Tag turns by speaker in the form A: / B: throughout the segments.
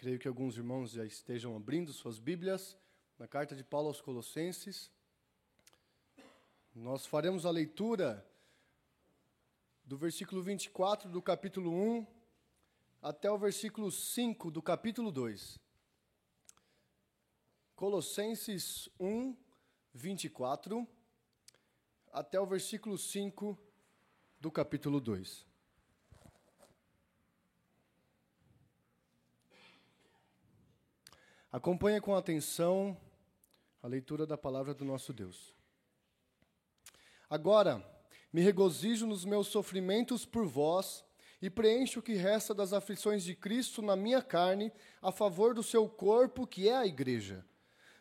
A: Creio que alguns irmãos já estejam abrindo suas Bíblias na carta de Paulo aos Colossenses. Nós faremos a leitura do versículo 24 do capítulo 1 até o versículo 5 do capítulo 2. Colossenses 1, 24 até o versículo 5 do capítulo 2. Acompanhe com atenção a leitura da palavra do nosso Deus. Agora, me regozijo nos meus sofrimentos por vós e preencho o que resta das aflições de Cristo na minha carne, a favor do seu corpo, que é a igreja,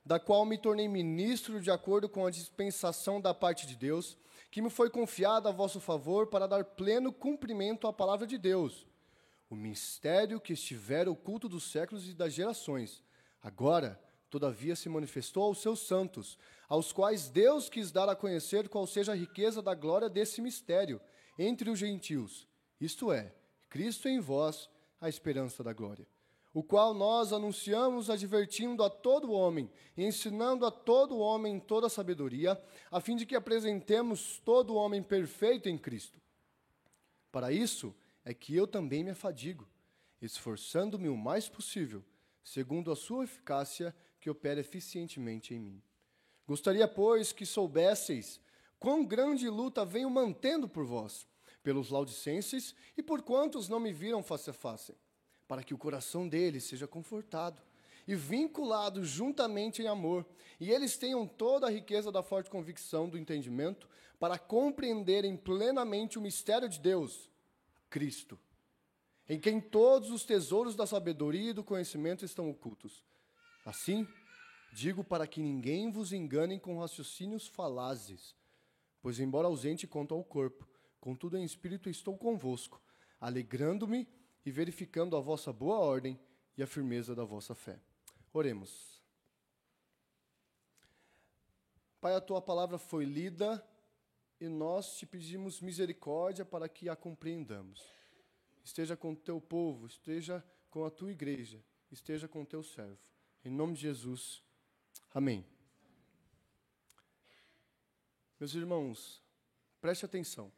A: da qual me tornei ministro de acordo com a dispensação da parte de Deus, que me foi confiada a vosso favor para dar pleno cumprimento à palavra de Deus, o mistério que estiver oculto dos séculos e das gerações Agora, todavia, se manifestou aos seus santos, aos quais Deus quis dar a conhecer qual seja a riqueza da glória desse mistério entre os gentios, isto é, Cristo em vós, a esperança da glória. O qual nós anunciamos, advertindo a todo homem, ensinando a todo homem toda sabedoria, a fim de que apresentemos todo homem perfeito em Cristo. Para isso é que eu também me afadigo, esforçando-me o mais possível segundo a sua eficácia que opera eficientemente em mim. Gostaria, pois, que soubesseis quão grande luta venho mantendo por vós, pelos laudicenses e por quantos não me viram face a face, para que o coração deles seja confortado e vinculado juntamente em amor, e eles tenham toda a riqueza da forte convicção do entendimento, para compreenderem plenamente o mistério de Deus, Cristo em quem todos os tesouros da sabedoria e do conhecimento estão ocultos. Assim, digo para que ninguém vos engane com raciocínios falazes, pois, embora ausente quanto ao corpo, contudo em espírito estou convosco, alegrando-me e verificando a vossa boa ordem e a firmeza da vossa fé. Oremos. Pai, a tua palavra foi lida e nós te pedimos misericórdia para que a compreendamos esteja com o teu povo, esteja com a tua igreja, esteja com o teu servo. Em nome de Jesus. Amém. Meus irmãos, preste atenção.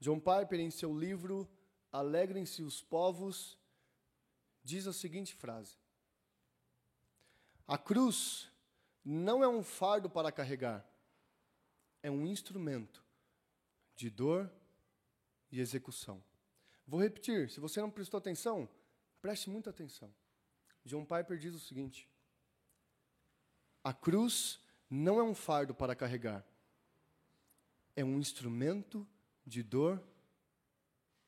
A: John Piper, em seu livro Alegrem-se os povos, diz a seguinte frase: A cruz não é um fardo para carregar, é um instrumento de dor e execução. Vou repetir, se você não prestou atenção, preste muita atenção. John Piper diz o seguinte: A cruz não é um fardo para carregar, é um instrumento de dor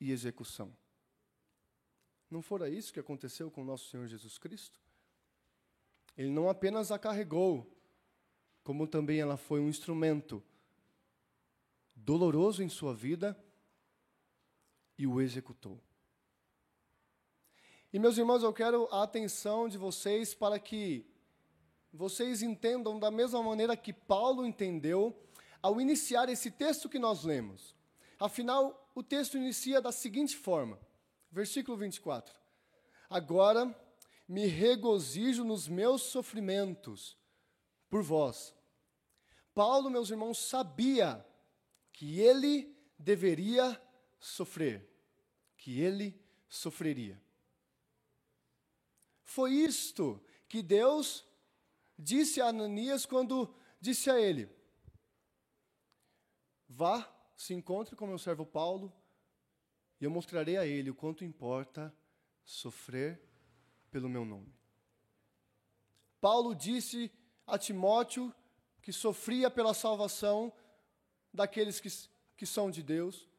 A: e execução. Não fora isso que aconteceu com nosso Senhor Jesus Cristo? Ele não apenas a carregou, como também ela foi um instrumento doloroso em sua vida e o executou. E meus irmãos, eu quero a atenção de vocês para que vocês entendam da mesma maneira que Paulo entendeu ao iniciar esse texto que nós lemos. Afinal, o texto inicia da seguinte forma: versículo 24. Agora me regozijo nos meus sofrimentos por vós. Paulo, meus irmãos, sabia que ele deveria sofrer que ele sofreria. Foi isto que Deus disse a Ananias quando disse a ele: Vá, se encontre com meu servo Paulo, e eu mostrarei a ele o quanto importa sofrer pelo meu nome. Paulo disse a Timóteo que sofria pela salvação daqueles que, que são de Deus.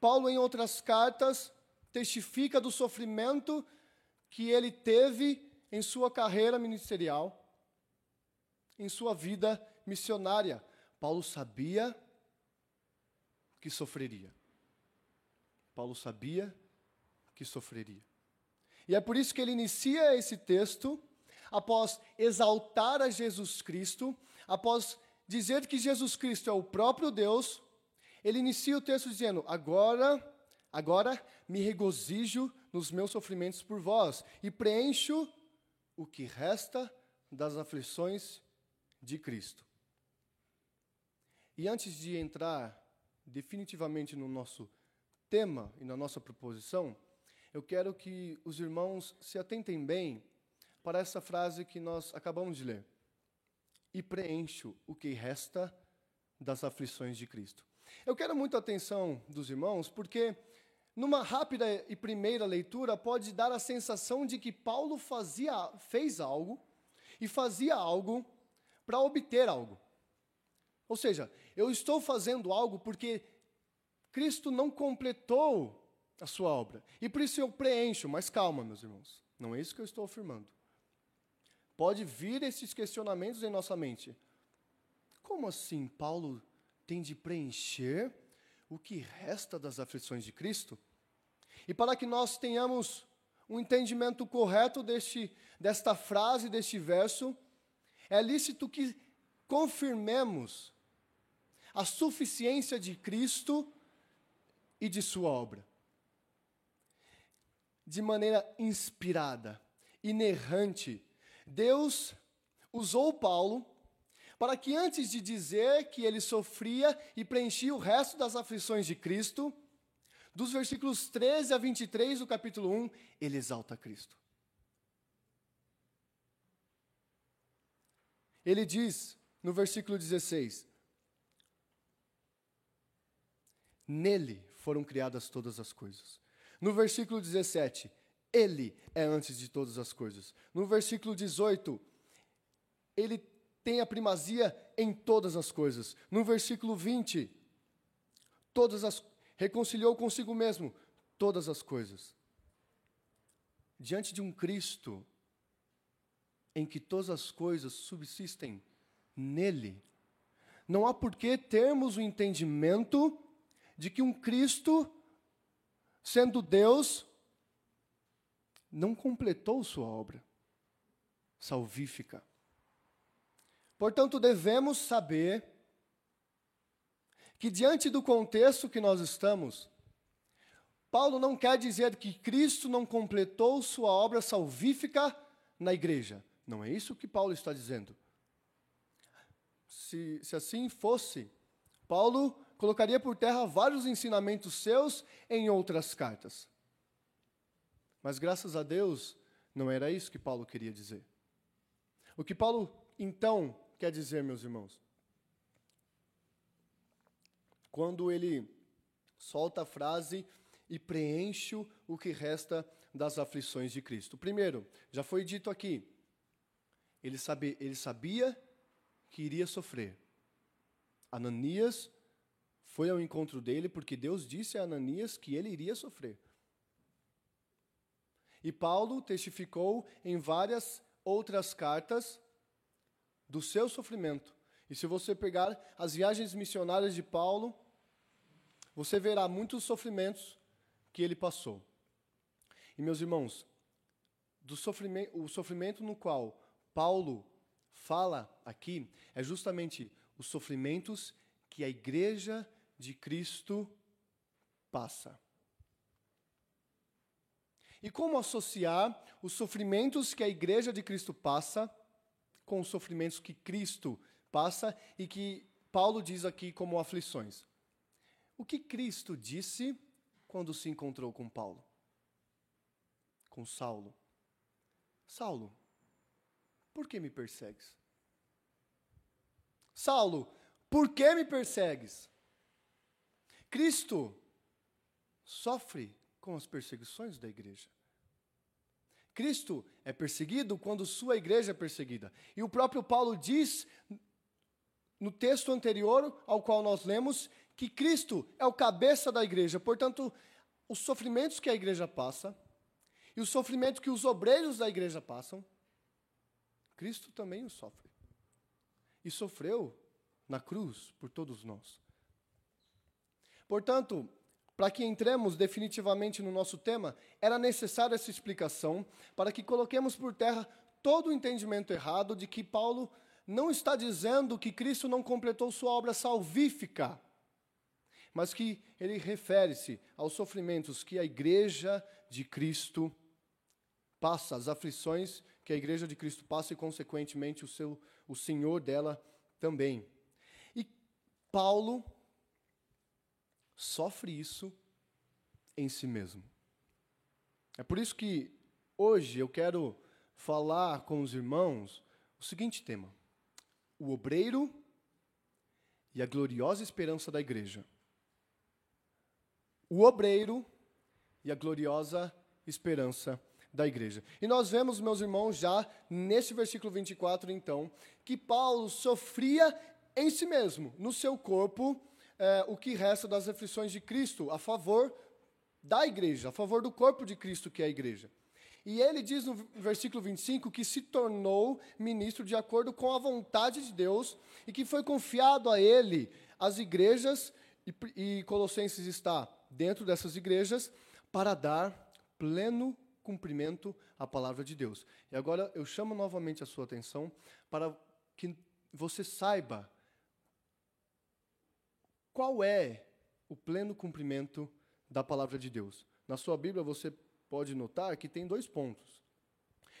A: Paulo, em outras cartas, testifica do sofrimento que ele teve em sua carreira ministerial, em sua vida missionária. Paulo sabia que sofreria. Paulo sabia que sofreria. E é por isso que ele inicia esse texto, após exaltar a Jesus Cristo, após dizer que Jesus Cristo é o próprio Deus, ele inicia o texto dizendo: Agora, agora me regozijo nos meus sofrimentos por vós e preencho o que resta das aflições de Cristo. E antes de entrar definitivamente no nosso tema e na nossa proposição, eu quero que os irmãos se atentem bem para essa frase que nós acabamos de ler. E preencho o que resta das aflições de Cristo. Eu quero muita atenção dos irmãos, porque numa rápida e primeira leitura pode dar a sensação de que Paulo fazia, fez algo e fazia algo para obter algo. Ou seja, eu estou fazendo algo porque Cristo não completou a sua obra. E por isso eu preencho, mas calma, meus irmãos. Não é isso que eu estou afirmando. Pode vir esses questionamentos em nossa mente. Como assim Paulo tem de preencher o que resta das aflições de Cristo? E para que nós tenhamos um entendimento correto deste, desta frase, deste verso, é lícito que confirmemos a suficiência de Cristo e de sua obra. De maneira inspirada, inerrante, Deus usou Paulo para que antes de dizer que ele sofria e preenchia o resto das aflições de Cristo, dos versículos 13 a 23 do capítulo 1, ele exalta Cristo. Ele diz no versículo 16: Nele foram criadas todas as coisas. No versículo 17, Ele é antes de todas as coisas. No versículo 18, Ele tem a primazia em todas as coisas. No versículo 20, todas as reconciliou consigo mesmo todas as coisas. Diante de um Cristo em que todas as coisas subsistem nele, não há por que termos o entendimento de que um Cristo, sendo Deus, não completou sua obra salvífica. Portanto, devemos saber que, diante do contexto que nós estamos, Paulo não quer dizer que Cristo não completou sua obra salvífica na igreja. Não é isso que Paulo está dizendo. Se, se assim fosse, Paulo colocaria por terra vários ensinamentos seus em outras cartas. Mas graças a Deus, não era isso que Paulo queria dizer. O que Paulo então quer dizer, meus irmãos? Quando ele solta a frase e preenche o que resta das aflições de Cristo. Primeiro, já foi dito aqui, ele, sabe, ele sabia que iria sofrer. Ananias foi ao encontro dele porque Deus disse a Ananias que ele iria sofrer. E Paulo testificou em várias outras cartas do seu sofrimento. E se você pegar as viagens missionárias de Paulo, você verá muitos sofrimentos que ele passou. E meus irmãos, do sofrimento, o sofrimento no qual Paulo fala aqui é justamente os sofrimentos que a igreja de Cristo passa. E como associar os sofrimentos que a igreja de Cristo passa com os sofrimentos que Cristo passa e que Paulo diz aqui como aflições? O que Cristo disse quando se encontrou com Paulo? Com Saulo? Saulo, por que me persegues? Saulo, por que me persegues? Cristo sofre com as perseguições da igreja. Cristo é perseguido quando sua igreja é perseguida. E o próprio Paulo diz no texto anterior ao qual nós lemos que Cristo é o cabeça da igreja. Portanto, os sofrimentos que a igreja passa e os sofrimentos que os obreiros da igreja passam, Cristo também os sofre. E sofreu na cruz por todos nós. Portanto, para que entremos definitivamente no nosso tema, era necessária essa explicação para que coloquemos por terra todo o entendimento errado de que Paulo não está dizendo que Cristo não completou sua obra salvífica. mas que ele refere-se aos sofrimentos que a igreja de Cristo passa, as aflições que a igreja de Cristo passa e, consequentemente, o, seu, o Senhor dela também. E Paulo sofre isso em si mesmo. É por isso que hoje eu quero falar com os irmãos o seguinte tema: o obreiro e a gloriosa esperança da igreja. O obreiro e a gloriosa esperança da igreja. E nós vemos, meus irmãos, já nesse versículo 24, então, que Paulo sofria em si mesmo, no seu corpo, é, o que resta das aflições de Cristo a favor da igreja, a favor do corpo de Cristo, que é a igreja. E ele diz no versículo 25 que se tornou ministro de acordo com a vontade de Deus e que foi confiado a ele as igrejas, e, e Colossenses está dentro dessas igrejas, para dar pleno cumprimento à palavra de Deus. E agora eu chamo novamente a sua atenção para que você saiba qual é o pleno cumprimento da palavra de Deus. Na sua Bíblia você pode notar que tem dois pontos.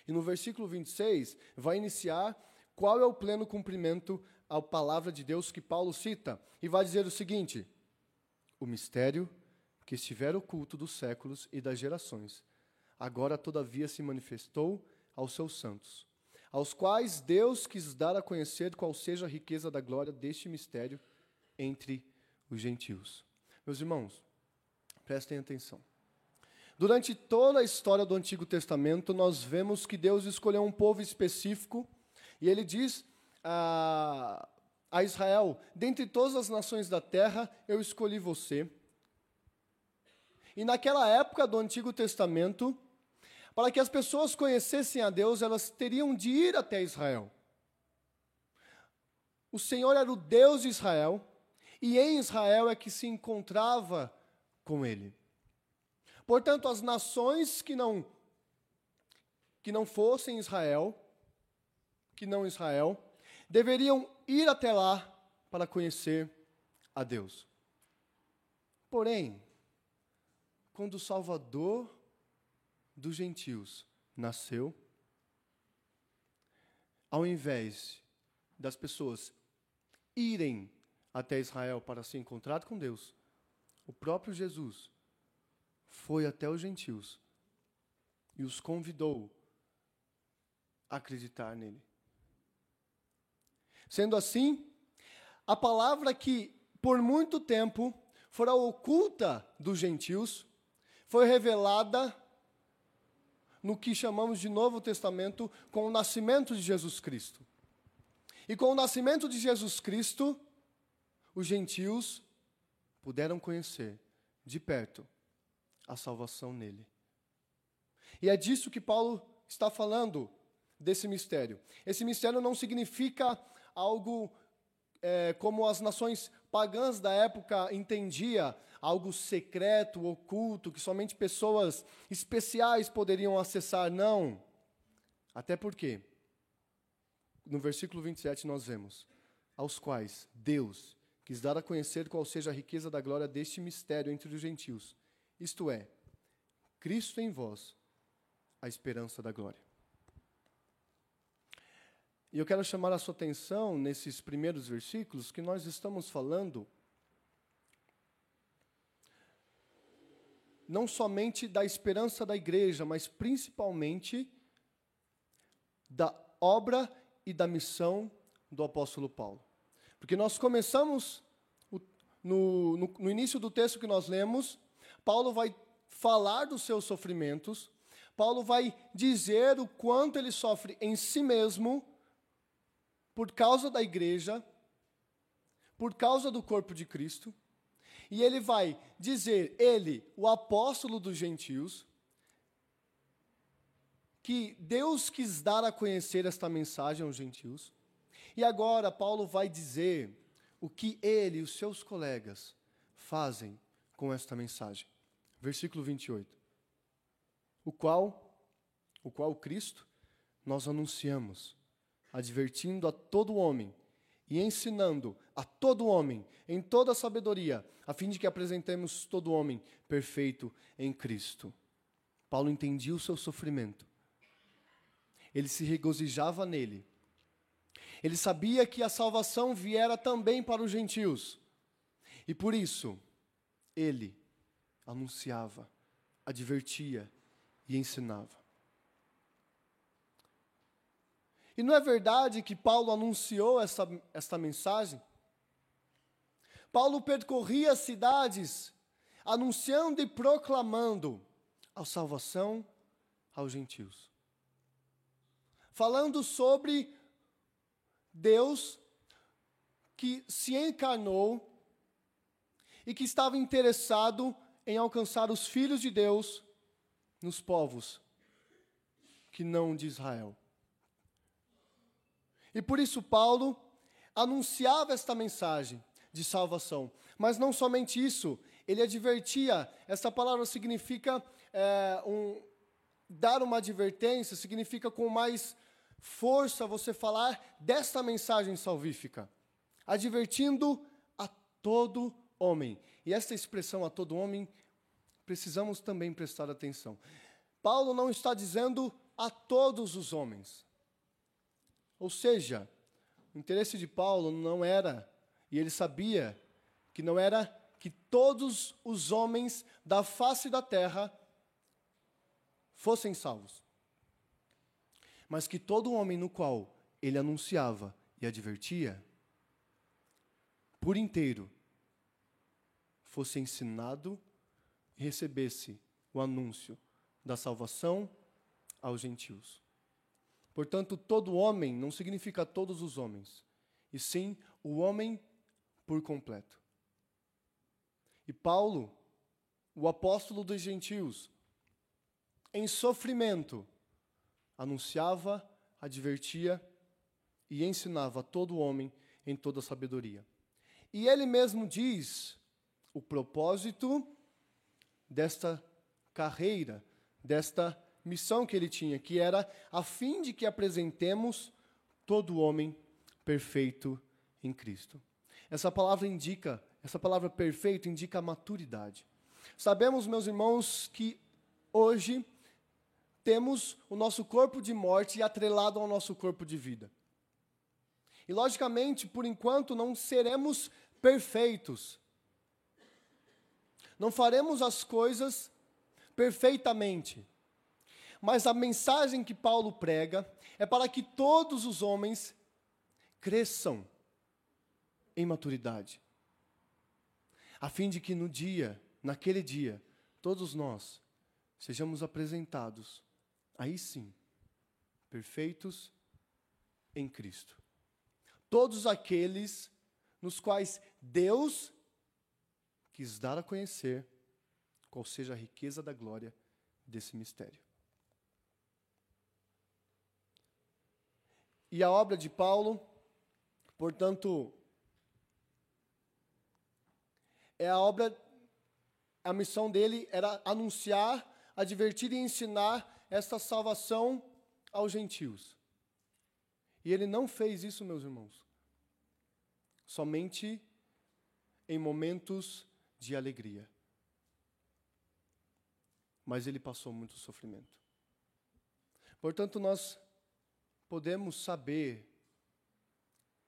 A: E no versículo 26 vai iniciar qual é o pleno cumprimento à palavra de Deus que Paulo cita. E vai dizer o seguinte: o mistério que estiver oculto dos séculos e das gerações, agora todavia se manifestou aos seus santos, aos quais Deus quis dar a conhecer qual seja a riqueza da glória deste mistério entre os gentios. Meus irmãos, prestem atenção. Durante toda a história do Antigo Testamento, nós vemos que Deus escolheu um povo específico e ele diz a, a Israel: Dentre todas as nações da terra, eu escolhi você. E naquela época do Antigo Testamento, para que as pessoas conhecessem a Deus, elas teriam de ir até Israel. O Senhor era o Deus de Israel, e em Israel é que se encontrava com ele. Portanto, as nações que não que não fossem Israel, que não Israel, deveriam ir até lá para conhecer a Deus. Porém, quando o Salvador dos gentios nasceu, ao invés das pessoas irem até Israel para se encontrar com Deus, o próprio Jesus foi até os gentios e os convidou a acreditar nele. Sendo assim, a palavra que por muito tempo fora oculta dos gentios foi revelada no que chamamos de Novo Testamento com o nascimento de Jesus Cristo. E com o nascimento de Jesus Cristo, os gentios puderam conhecer de perto a salvação nele. E é disso que Paulo está falando, desse mistério. Esse mistério não significa algo é, como as nações pagãs da época entendia, algo secreto, oculto, que somente pessoas especiais poderiam acessar. Não. Até porque, no versículo 27 nós vemos, aos quais Deus quis dar a conhecer qual seja a riqueza da glória deste mistério entre os gentios, isto é, Cristo em vós, a esperança da glória. E eu quero chamar a sua atenção nesses primeiros versículos que nós estamos falando não somente da esperança da igreja, mas principalmente da obra e da missão do apóstolo Paulo. Porque nós começamos, no, no, no início do texto que nós lemos, Paulo vai falar dos seus sofrimentos, Paulo vai dizer o quanto ele sofre em si mesmo, por causa da igreja, por causa do corpo de Cristo, e ele vai dizer, ele, o apóstolo dos gentios, que Deus quis dar a conhecer esta mensagem aos gentios. E agora Paulo vai dizer o que ele e os seus colegas fazem com esta mensagem versículo 28. O qual, o qual Cristo nós anunciamos, advertindo a todo homem e ensinando a todo homem em toda sabedoria, a fim de que apresentemos todo homem perfeito em Cristo. Paulo entendia o seu sofrimento. Ele se regozijava nele. Ele sabia que a salvação viera também para os gentios. E por isso, ele anunciava, advertia e ensinava. E não é verdade que Paulo anunciou essa, esta mensagem? Paulo percorria as cidades, anunciando e proclamando a salvação aos gentios. Falando sobre Deus que se encarnou e que estava interessado em alcançar os filhos de Deus nos povos que não de Israel. E por isso Paulo anunciava esta mensagem de salvação. Mas não somente isso, ele advertia. Essa palavra significa é, um, dar uma advertência, significa com mais força você falar desta mensagem salvífica, advertindo a todo homem. E esta expressão a todo homem, precisamos também prestar atenção. Paulo não está dizendo a todos os homens. Ou seja, o interesse de Paulo não era, e ele sabia que não era que todos os homens da face da terra fossem salvos, mas que todo homem no qual ele anunciava e advertia, por inteiro, fosse ensinado e recebesse o anúncio da salvação aos gentios. Portanto, todo homem não significa todos os homens, e sim o homem por completo. E Paulo, o apóstolo dos gentios, em sofrimento, anunciava, advertia e ensinava todo homem em toda sabedoria. E ele mesmo diz o propósito desta carreira, desta missão que ele tinha, que era a fim de que apresentemos todo homem perfeito em Cristo. Essa palavra indica, essa palavra perfeito indica a maturidade. Sabemos, meus irmãos, que hoje temos o nosso corpo de morte atrelado ao nosso corpo de vida. E logicamente, por enquanto, não seremos perfeitos. Não faremos as coisas perfeitamente. Mas a mensagem que Paulo prega é para que todos os homens cresçam em maturidade, a fim de que no dia, naquele dia, todos nós sejamos apresentados, aí sim, perfeitos em Cristo. Todos aqueles nos quais Deus quis dar a conhecer qual seja a riqueza da glória desse mistério. E a obra de Paulo, portanto, é a obra, a missão dele era anunciar, advertir e ensinar esta salvação aos gentios. E ele não fez isso, meus irmãos, somente em momentos de alegria. Mas ele passou muito sofrimento. Portanto, nós podemos saber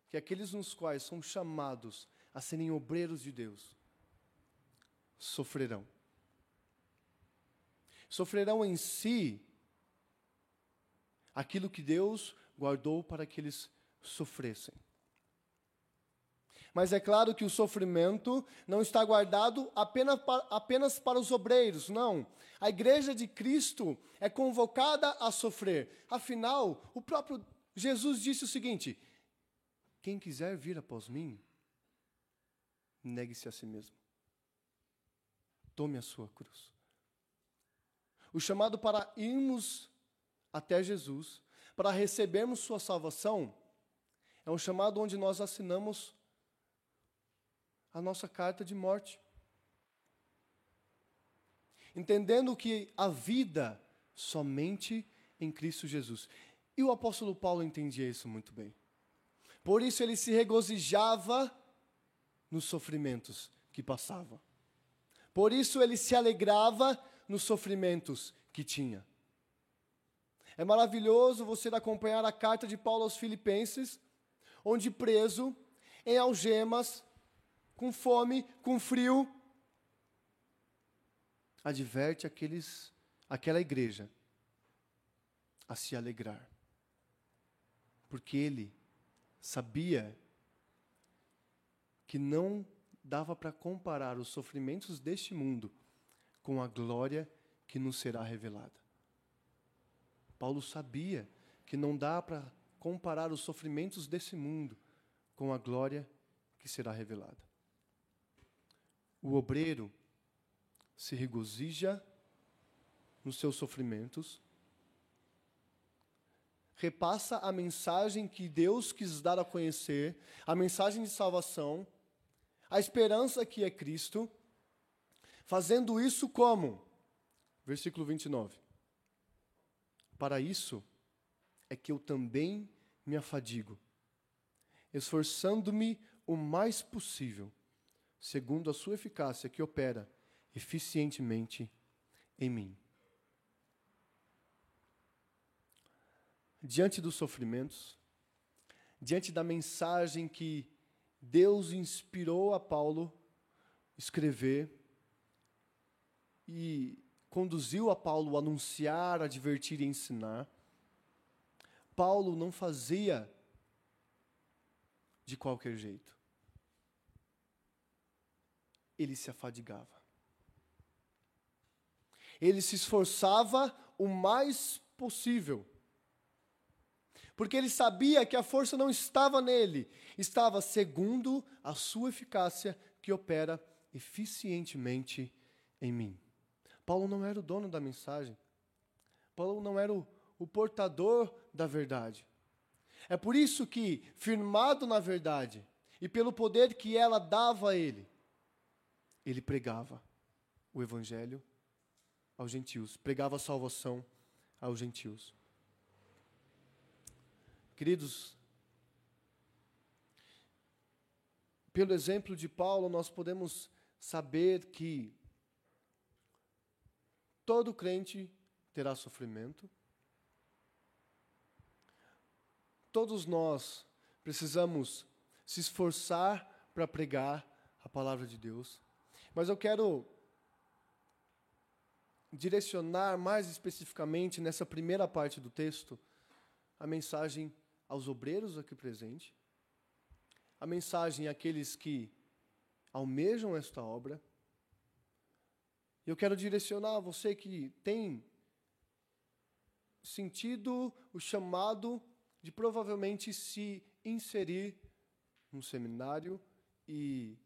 A: que aqueles nos quais são chamados a serem obreiros de Deus sofrerão. Sofrerão em si aquilo que Deus guardou para que eles sofressem. Mas é claro que o sofrimento não está guardado apenas para, apenas para os obreiros, não. A igreja de Cristo é convocada a sofrer. Afinal, o próprio Jesus disse o seguinte: quem quiser vir após mim, negue-se a si mesmo. Tome a sua cruz. O chamado para irmos até Jesus, para recebermos sua salvação, é um chamado onde nós assinamos a nossa carta de morte. Entendendo que a vida somente em Cristo Jesus. E o apóstolo Paulo entendia isso muito bem. Por isso ele se regozijava nos sofrimentos que passava. Por isso ele se alegrava nos sofrimentos que tinha. É maravilhoso você acompanhar a carta de Paulo aos Filipenses, onde preso, em algemas, com fome, com frio, adverte aqueles, aquela igreja a se alegrar. Porque ele sabia que não dava para comparar os sofrimentos deste mundo com a glória que nos será revelada. Paulo sabia que não dá para comparar os sofrimentos desse mundo com a glória que será revelada. O obreiro se regozija nos seus sofrimentos, repassa a mensagem que Deus quis dar a conhecer, a mensagem de salvação, a esperança que é Cristo, fazendo isso como? Versículo 29. Para isso é que eu também me afadigo, esforçando-me o mais possível, segundo a sua eficácia que opera eficientemente em mim. Diante dos sofrimentos, diante da mensagem que Deus inspirou a Paulo escrever e conduziu a Paulo a anunciar, advertir e ensinar. Paulo não fazia de qualquer jeito. Ele se afadigava. Ele se esforçava o mais possível porque ele sabia que a força não estava nele, estava segundo a sua eficácia que opera eficientemente em mim. Paulo não era o dono da mensagem. Paulo não era o, o portador da verdade. É por isso que, firmado na verdade e pelo poder que ela dava a ele, ele pregava o evangelho aos gentios, pregava a salvação aos gentios. Queridos, pelo exemplo de Paulo, nós podemos saber que todo crente terá sofrimento. Todos nós precisamos se esforçar para pregar a palavra de Deus. Mas eu quero direcionar mais especificamente nessa primeira parte do texto a mensagem aos obreiros aqui presentes, a mensagem àqueles que almejam esta obra. Eu quero direcionar você que tem sentido o chamado de provavelmente se inserir num seminário e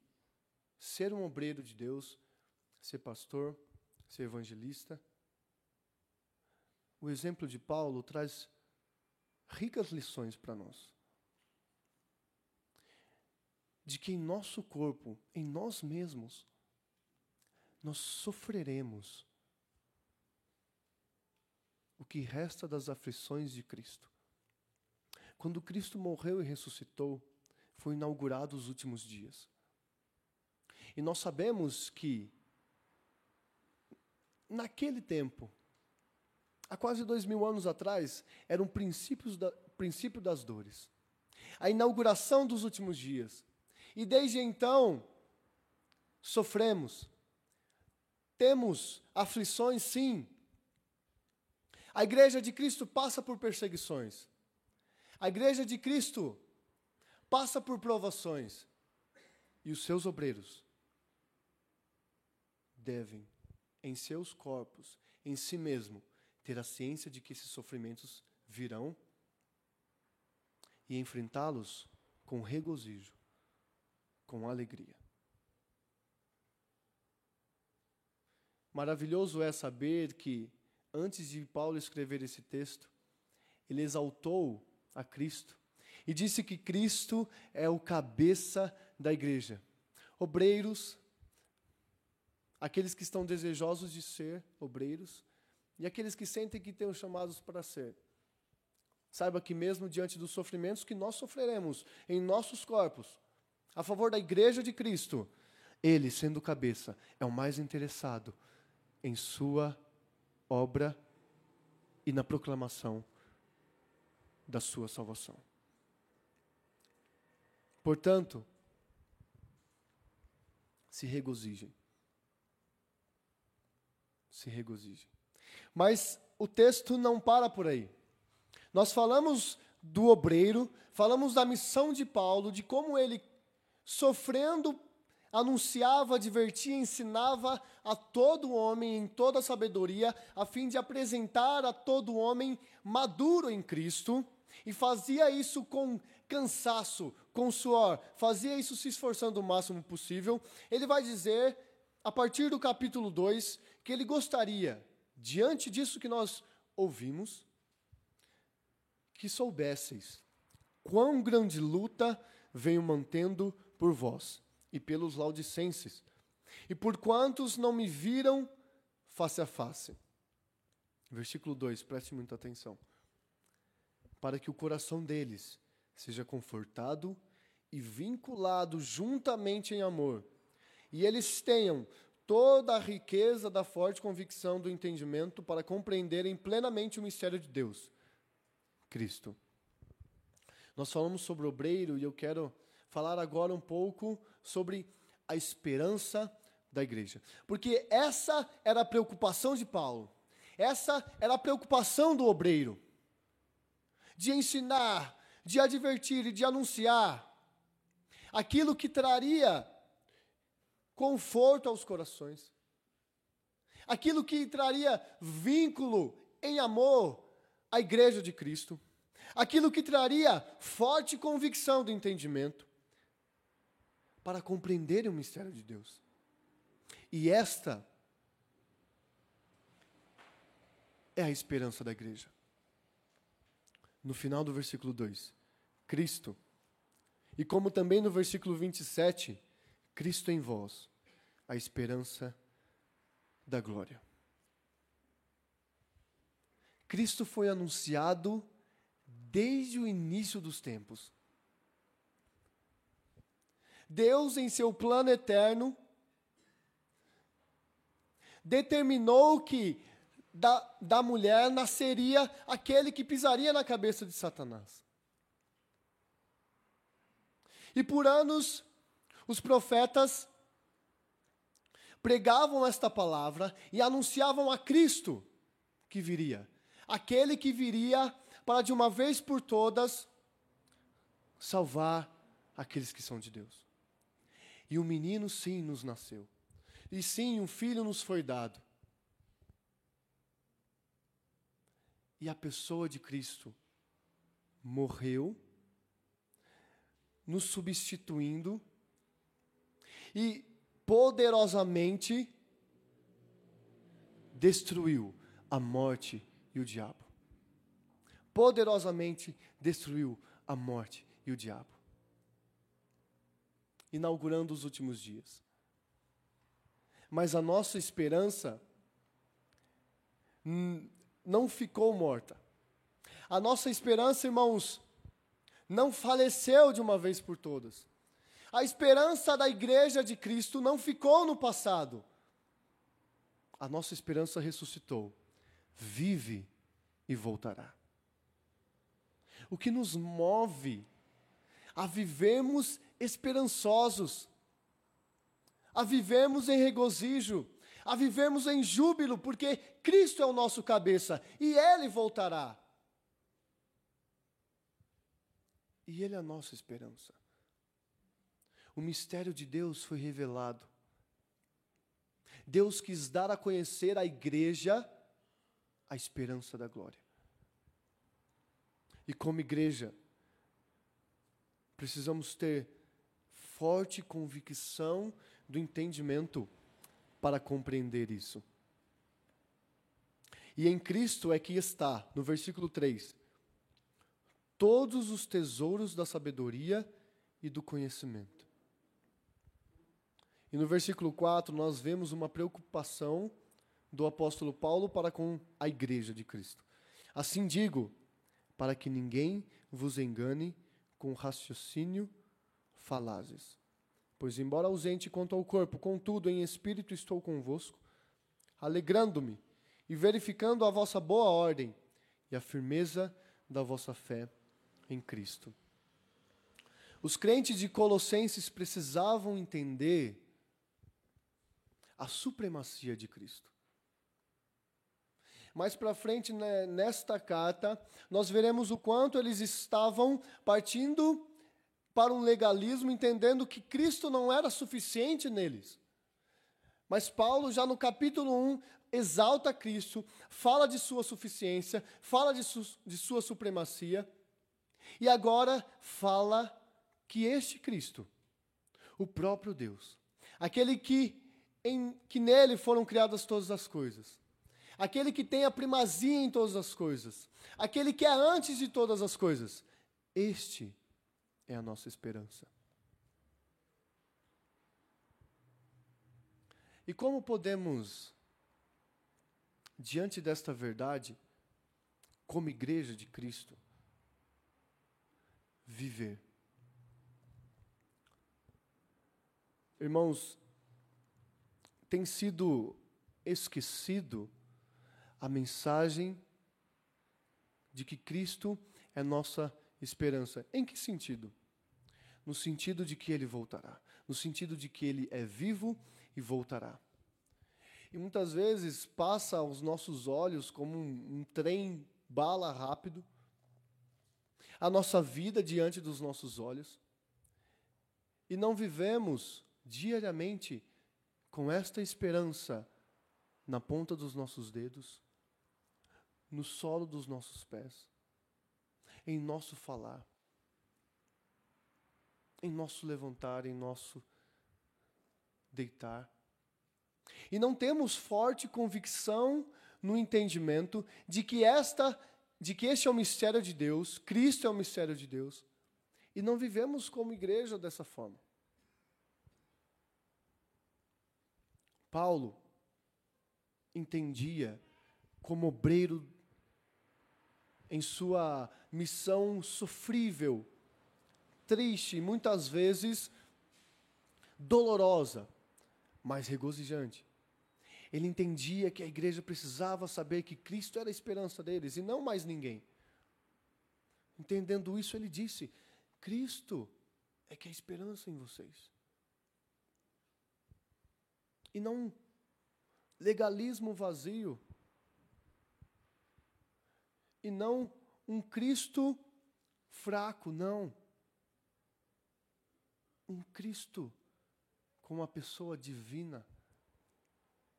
A: ser um obreiro de Deus, ser pastor, ser evangelista. O exemplo de Paulo traz ricas lições para nós. De que em nosso corpo, em nós mesmos, nós sofreremos o que resta das aflições de Cristo. Quando Cristo morreu e ressuscitou, foi inaugurado os últimos dias. E nós sabemos que, naquele tempo, há quase dois mil anos atrás, era um princípio, da, princípio das dores. A inauguração dos últimos dias. E desde então, sofremos. Temos aflições, sim. A igreja de Cristo passa por perseguições. A igreja de Cristo passa por provações. E os seus obreiros devem, em seus corpos, em si mesmo, ter a ciência de que esses sofrimentos virão e enfrentá-los com regozijo, com alegria. Maravilhoso é saber que, antes de Paulo escrever esse texto, ele exaltou a Cristo e disse que Cristo é o cabeça da igreja. Obreiros, aqueles que estão desejosos de ser obreiros, e aqueles que sentem que têm os chamados para ser. Saiba que mesmo diante dos sofrimentos que nós sofreremos em nossos corpos, a favor da igreja de Cristo, ele, sendo cabeça, é o mais interessado em sua obra e na proclamação da sua salvação. Portanto, se regozijem. Se regozijem. Mas o texto não para por aí. Nós falamos do obreiro, falamos da missão de Paulo, de como ele, sofrendo, anunciava, advertia, ensinava a todo homem em toda sabedoria, a fim de apresentar a todo homem maduro em Cristo, e fazia isso com cansaço, com suor, fazia isso se esforçando o máximo possível. Ele vai dizer, a partir do capítulo 2, que ele gostaria, diante disso que nós ouvimos, que soubesseis quão grande luta venho mantendo por vós e pelos laudicenses, e por quantos não me viram face a face. Versículo 2, preste muita atenção. Para que o coração deles seja confortado e vinculado juntamente em amor, e eles tenham toda a riqueza da forte convicção do entendimento para compreenderem plenamente o mistério de Deus Cristo. Nós falamos sobre obreiro e eu quero falar agora um pouco sobre a esperança da igreja. Porque essa era a preocupação de Paulo. Essa era a preocupação do obreiro. De ensinar, de advertir e de anunciar aquilo que traria conforto aos corações. Aquilo que traria vínculo em amor a igreja de Cristo, aquilo que traria forte convicção do entendimento para compreenderem o mistério de Deus. E esta é a esperança da igreja. No final do versículo 2, Cristo. E como também no versículo 27, Cristo em vós, a esperança da glória. Cristo foi anunciado desde o início dos tempos. Deus, em seu plano eterno, determinou que da, da mulher nasceria aquele que pisaria na cabeça de Satanás. E por anos, os profetas pregavam esta palavra e anunciavam a Cristo que viria aquele que viria para de uma vez por todas salvar aqueles que são de Deus. E um menino sim nos nasceu. E sim, um filho nos foi dado. E a pessoa de Cristo morreu, nos substituindo e poderosamente destruiu a morte e o diabo. Poderosamente destruiu a morte e o diabo. Inaugurando os últimos dias. Mas a nossa esperança não ficou morta. A nossa esperança, irmãos, não faleceu de uma vez por todas. A esperança da igreja de Cristo não ficou no passado. A nossa esperança ressuscitou vive e voltará. O que nos move a vivermos esperançosos, a vivermos em regozijo, a vivermos em júbilo, porque Cristo é o nosso cabeça e Ele voltará. E Ele é a nossa esperança. O mistério de Deus foi revelado. Deus quis dar a conhecer à igreja a esperança da glória. E como igreja, precisamos ter forte convicção do entendimento para compreender isso. E em Cristo é que está, no versículo 3, todos os tesouros da sabedoria e do conhecimento. E no versículo 4 nós vemos uma preocupação do apóstolo Paulo para com a igreja de Cristo. Assim digo, para que ninguém vos engane com raciocínio falazes. Pois, embora ausente quanto ao corpo, contudo, em espírito estou convosco, alegrando-me e verificando a vossa boa ordem e a firmeza da vossa fé em Cristo. Os crentes de Colossenses precisavam entender a supremacia de Cristo. Mais para frente, né, nesta carta, nós veremos o quanto eles estavam partindo para um legalismo, entendendo que Cristo não era suficiente neles. Mas Paulo, já no capítulo 1, exalta Cristo, fala de sua suficiência, fala de, su de sua supremacia, e agora fala que este Cristo, o próprio Deus, aquele que, em, que nele foram criadas todas as coisas, aquele que tem a primazia em todas as coisas, aquele que é antes de todas as coisas, este é a nossa esperança. E como podemos, diante desta verdade, como igreja de Cristo, viver? Irmãos, tem sido esquecido a mensagem de que Cristo é nossa esperança. Em que sentido? No sentido de que ele voltará, no sentido de que ele é vivo e voltará. E muitas vezes passa aos nossos olhos como um, um trem bala rápido, a nossa vida diante dos nossos olhos, e não vivemos diariamente com esta esperança na ponta dos nossos dedos, no solo dos nossos pés, em nosso falar, em nosso levantar, em nosso deitar. E não temos forte convicção no entendimento de que esta de que este é o mistério de Deus, Cristo é o mistério de Deus, e não vivemos como igreja dessa forma. Paulo entendia como obreiro em sua missão sofrível, triste, muitas vezes dolorosa, mas regozijante. Ele entendia que a igreja precisava saber que Cristo era a esperança deles e não mais ninguém. Entendendo isso, ele disse: Cristo é que é a esperança em vocês. E não legalismo vazio, e não um Cristo fraco, não. Um Cristo com uma pessoa divina,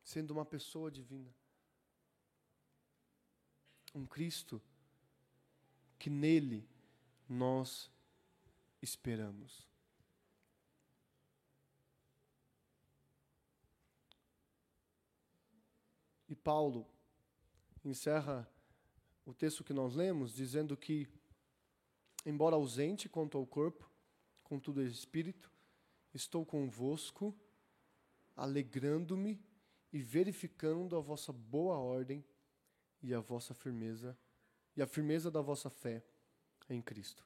A: sendo uma pessoa divina. Um Cristo que nele nós esperamos. E Paulo encerra o texto que nós lemos, dizendo que, embora ausente quanto ao corpo, contudo é espírito, estou convosco, alegrando-me e verificando a vossa boa ordem e a vossa firmeza, e a firmeza da vossa fé em Cristo.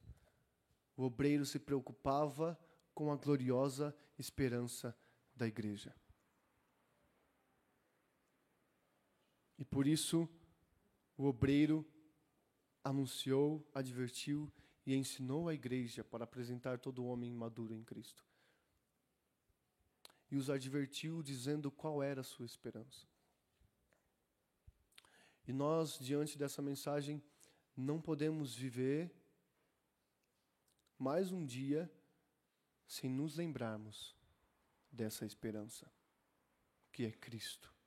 A: O obreiro se preocupava com a gloriosa esperança da igreja. E por isso, o obreiro anunciou, advertiu e ensinou a igreja para apresentar todo homem maduro em Cristo. E os advertiu dizendo qual era a sua esperança. E nós, diante dessa mensagem, não podemos viver mais um dia sem nos lembrarmos dessa esperança, que é Cristo.